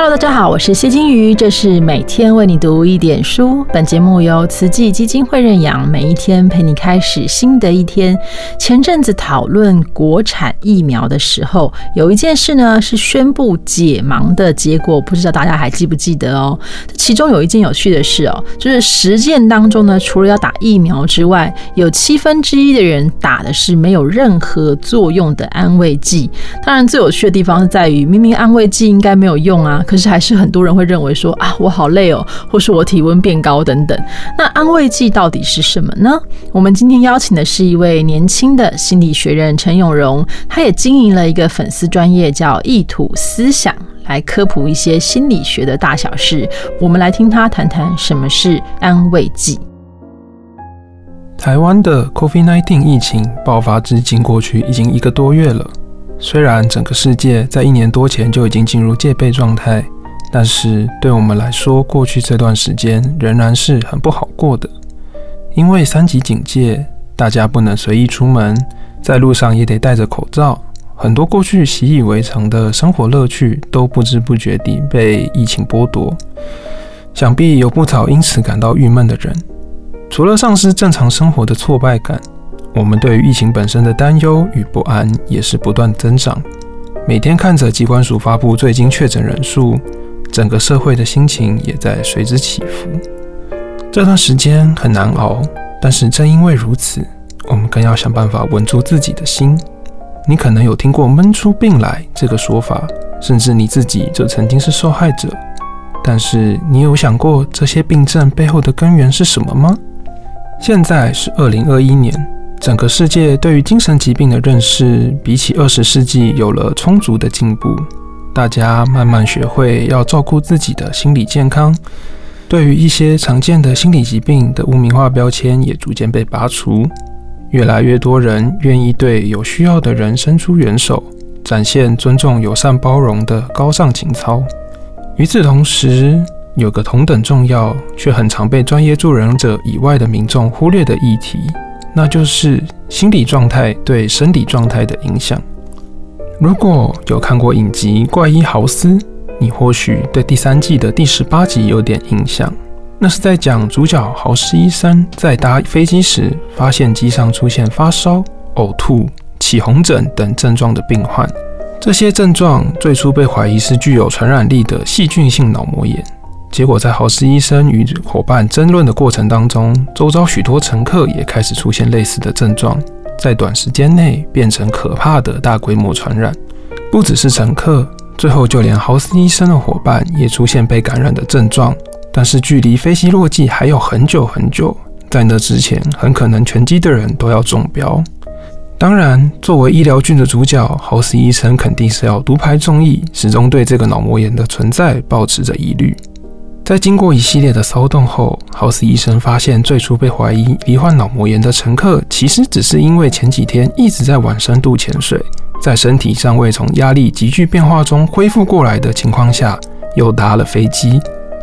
Hello，大家好，我是谢金鱼，这是每天为你读一点书。本节目由慈济基金会认养，每一天陪你开始新的一天。前阵子讨论国产疫苗的时候，有一件事呢是宣布解盲的结果，不知道大家还记不记得哦？其中有一件有趣的事哦，就是实践当中呢，除了要打疫苗之外，有七分之一的人打的是没有任何作用的安慰剂。当然，最有趣的地方是在于，明明安慰剂应该没有用啊。可是还是很多人会认为说啊，我好累哦，或是我体温变高等等。那安慰剂到底是什么呢？我们今天邀请的是一位年轻的心理学人陈永荣，他也经营了一个粉丝专业叫意图思想，来科普一些心理学的大小事。我们来听他谈谈什么是安慰剂。台湾的 COVID-19 疫情爆发至今过去已经一个多月了。虽然整个世界在一年多前就已经进入戒备状态，但是对我们来说，过去这段时间仍然是很不好过的。因为三级警戒，大家不能随意出门，在路上也得戴着口罩，很多过去习以为常的生活乐趣都不知不觉地被疫情剥夺。想必有不少因此感到郁闷的人，除了丧失正常生活的挫败感。我们对于疫情本身的担忧与不安也是不断增长。每天看着机关署发布最新确诊人数，整个社会的心情也在随之起伏。这段时间很难熬，但是正因为如此，我们更要想办法稳住自己的心。你可能有听过“闷出病来”这个说法，甚至你自己就曾经是受害者。但是你有想过这些病症背后的根源是什么吗？现在是二零二一年。整个世界对于精神疾病的认识，比起二十世纪有了充足的进步。大家慢慢学会要照顾自己的心理健康，对于一些常见的心理疾病的污名化标签也逐渐被拔除。越来越多人愿意对有需要的人伸出援手，展现尊重、友善、包容的高尚情操。与此同时，有个同等重要却很常被专业助人者以外的民众忽略的议题。那就是心理状态对生理状态的影响。如果有看过影集《怪医豪斯》，你或许对第三季的第十八集有点印象。那是在讲主角豪斯医生在搭飞机时，发现机上出现发烧、呕吐、起红疹等症状的病患。这些症状最初被怀疑是具有传染力的细菌性脑膜炎。结果，在豪斯医生与伙伴争论的过程当中，周遭许多乘客也开始出现类似的症状，在短时间内变成可怕的大规模传染。不只是乘客，最后就连豪斯医生的伙伴也出现被感染的症状。但是，距离飞机落地还有很久很久，在那之前，很可能全机的人都要中标。当然，作为医疗剧的主角，豪斯医生肯定是要独排众议，始终对这个脑膜炎的存在保持着疑虑。在经过一系列的骚动后，豪斯医生发现，最初被怀疑罹患脑膜炎的乘客，其实只是因为前几天一直在晚深度潜水，在身体尚未从压力急剧变化中恢复过来的情况下，又搭了飞机，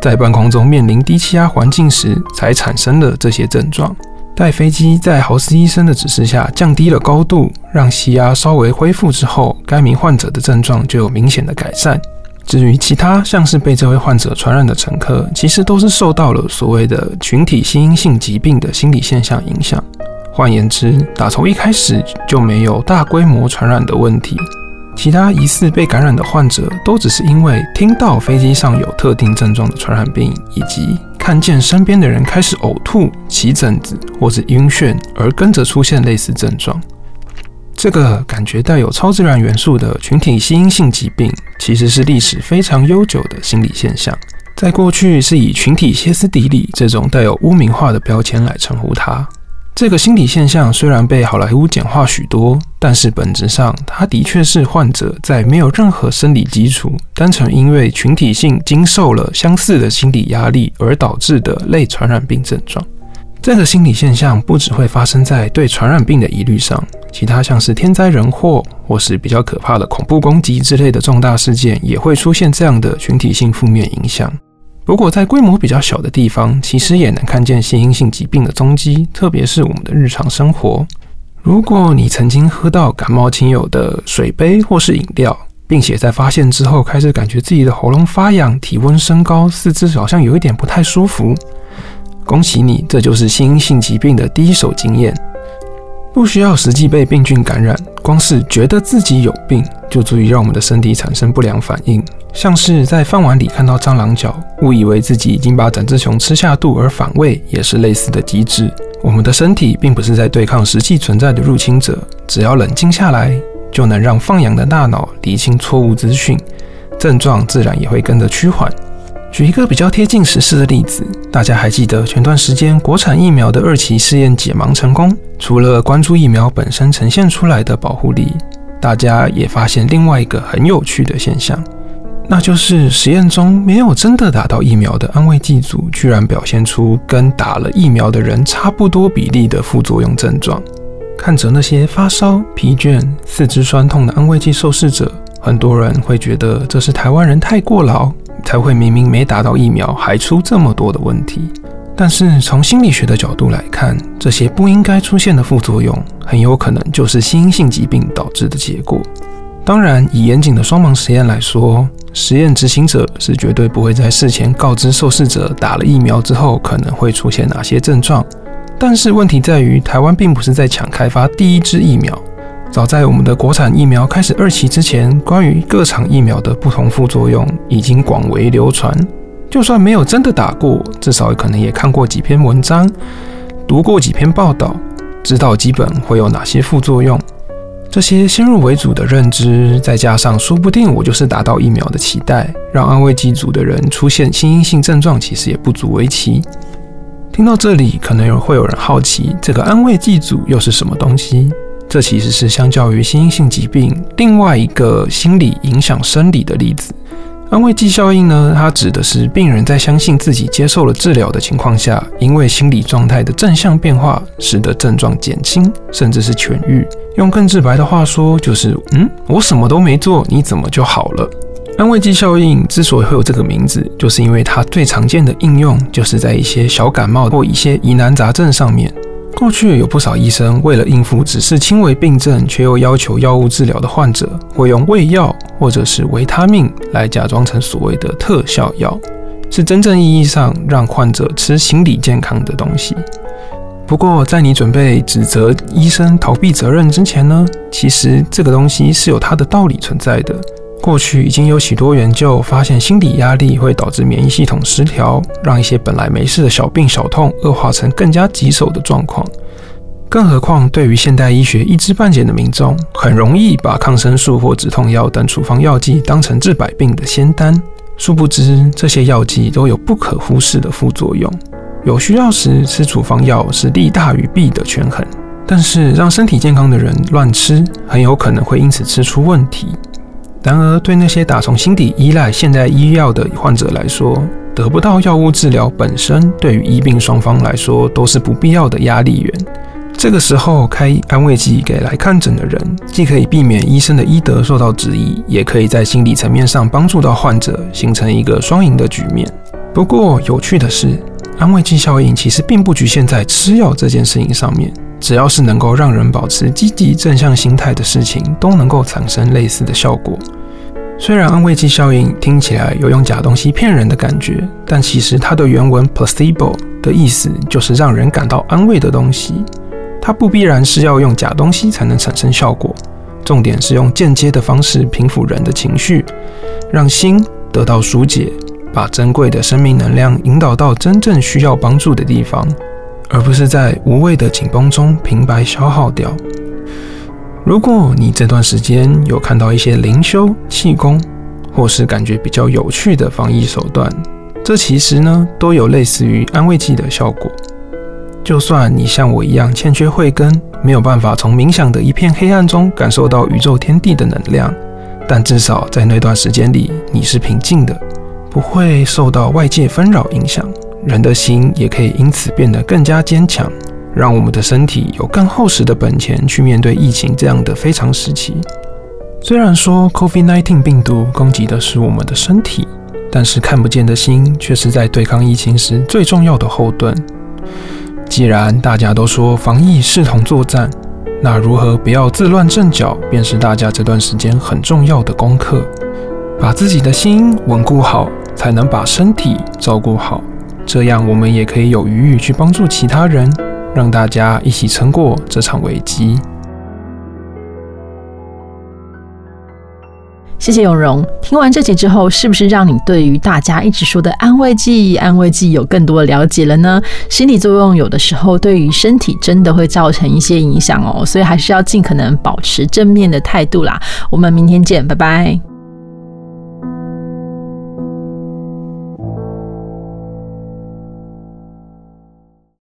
在半空中面临低气压环境时，才产生了这些症状。待飞机在豪斯医生的指示下降低了高度，让气压稍微恢复之后，该名患者的症状就有明显的改善。至于其他像是被这位患者传染的乘客，其实都是受到了所谓的群体心因性疾病的心理现象影响。换言之，打从一开始就没有大规模传染的问题。其他疑似被感染的患者，都只是因为听到飞机上有特定症状的传染病，以及看见身边的人开始呕吐、起疹子或者晕眩，而跟着出现类似症状。这个感觉带有超自然元素的群体吸因性疾病，其实是历史非常悠久的心理现象。在过去，是以群体歇斯底里这种带有污名化的标签来称呼它。这个心理现象虽然被好莱坞简化许多，但是本质上，它的确是患者在没有任何生理基础，单纯因为群体性经受了相似的心理压力而导致的类传染病症状。这个心理现象不只会发生在对传染病的疑虑上，其他像是天灾人祸或是比较可怕的恐怖攻击之类的重大事件，也会出现这样的群体性负面影响。如果在规模比较小的地方，其实也能看见心因性疾病的踪迹，特别是我们的日常生活。如果你曾经喝到感冒亲友的水杯或是饮料，并且在发现之后开始感觉自己的喉咙发痒、体温升高、四肢好像有一点不太舒服。恭喜你，这就是新阴性疾病的第一手经验。不需要实际被病菌感染，光是觉得自己有病，就足以让我们的身体产生不良反应。像是在饭碗里看到蟑螂脚，误以为自己已经把整只熊吃下肚而反胃，也是类似的机制。我们的身体并不是在对抗实际存在的入侵者，只要冷静下来，就能让放养的大脑理清错误资讯，症状自然也会跟着趋缓。举一个比较贴近实事的例子，大家还记得前段时间国产疫苗的二期试验解盲成功？除了关注疫苗本身呈现出来的保护力，大家也发现另外一个很有趣的现象，那就是实验中没有真的打到疫苗的安慰剂组，居然表现出跟打了疫苗的人差不多比例的副作用症状。看着那些发烧、疲倦、四肢酸痛的安慰剂受试者，很多人会觉得这是台湾人太过劳。才会明明没打到疫苗，还出这么多的问题。但是从心理学的角度来看，这些不应该出现的副作用，很有可能就是心因性疾病导致的结果。当然，以严谨的双盲实验来说，实验执行者是绝对不会在事前告知受试者打了疫苗之后可能会出现哪些症状。但是问题在于，台湾并不是在抢开发第一支疫苗。早在我们的国产疫苗开始二期之前，关于各场疫苗的不同副作用已经广为流传。就算没有真的打过，至少可能也看过几篇文章，读过几篇报道，知道基本会有哪些副作用。这些先入为主的认知，再加上说不定我就是打到疫苗的期待，让安慰剂组的人出现新阴性症状，其实也不足为奇。听到这里，可能有会有人好奇，这个安慰剂组又是什么东西？这其实是相较于心因性疾病另外一个心理影响生理的例子。安慰剂效应呢，它指的是病人在相信自己接受了治疗的情况下，因为心理状态的正向变化，使得症状减轻，甚至是痊愈。用更直白的话说，就是嗯，我什么都没做，你怎么就好了？安慰剂效应之所以会有这个名字，就是因为它最常见的应用就是在一些小感冒或一些疑难杂症上面。过去有不少医生为了应付只是轻微病症却又要求药物治疗的患者，会用胃药或者是维他命来假装成所谓的特效药，是真正意义上让患者吃心理健康的东西。不过，在你准备指责医生逃避责任之前呢，其实这个东西是有它的道理存在的。过去已经有许多研究发现，心理压力会导致免疫系统失调，让一些本来没事的小病小痛恶化成更加棘手的状况。更何况，对于现代医学一知半解的民众，很容易把抗生素或止痛药等处方药剂当成治百病的仙丹。殊不知，这些药剂都有不可忽视的副作用。有需要时吃处方药是利大于弊的权衡，但是让身体健康的人乱吃，很有可能会因此吃出问题。然而，对那些打从心底依赖现代医药的患者来说，得不到药物治疗本身，对于医病双方来说都是不必要的压力源。这个时候开安慰剂给来看诊的人，既可以避免医生的医德受到质疑，也可以在心理层面上帮助到患者，形成一个双赢的局面。不过，有趣的是，安慰剂效应其实并不局限在吃药这件事情上面。只要是能够让人保持积极正向心态的事情，都能够产生类似的效果。虽然安慰剂效应听起来有用假东西骗人的感觉，但其实它的原文 placebo 的意思就是让人感到安慰的东西。它不必然是要用假东西才能产生效果，重点是用间接的方式平抚人的情绪，让心得到疏解，把珍贵的生命能量引导到真正需要帮助的地方。而不是在无谓的紧绷中平白消耗掉。如果你这段时间有看到一些灵修、气功，或是感觉比较有趣的防疫手段，这其实呢都有类似于安慰剂的效果。就算你像我一样欠缺慧根，没有办法从冥想的一片黑暗中感受到宇宙天地的能量，但至少在那段时间里你是平静的，不会受到外界纷扰影响。人的心也可以因此变得更加坚强，让我们的身体有更厚实的本钱去面对疫情这样的非常时期。虽然说 COVID-19 病毒攻击的是我们的身体，但是看不见的心却是在对抗疫情时最重要的后盾。既然大家都说防疫视同作战，那如何不要自乱阵脚，便是大家这段时间很重要的功课。把自己的心稳固好，才能把身体照顾好。这样，我们也可以有余裕去帮助其他人，让大家一起撑过这场危机。谢谢永荣。听完这集之后，是不是让你对于大家一直说的安慰剂、安慰剂有更多的了解了呢？心理作用有的时候对于身体真的会造成一些影响哦，所以还是要尽可能保持正面的态度啦。我们明天见，拜拜。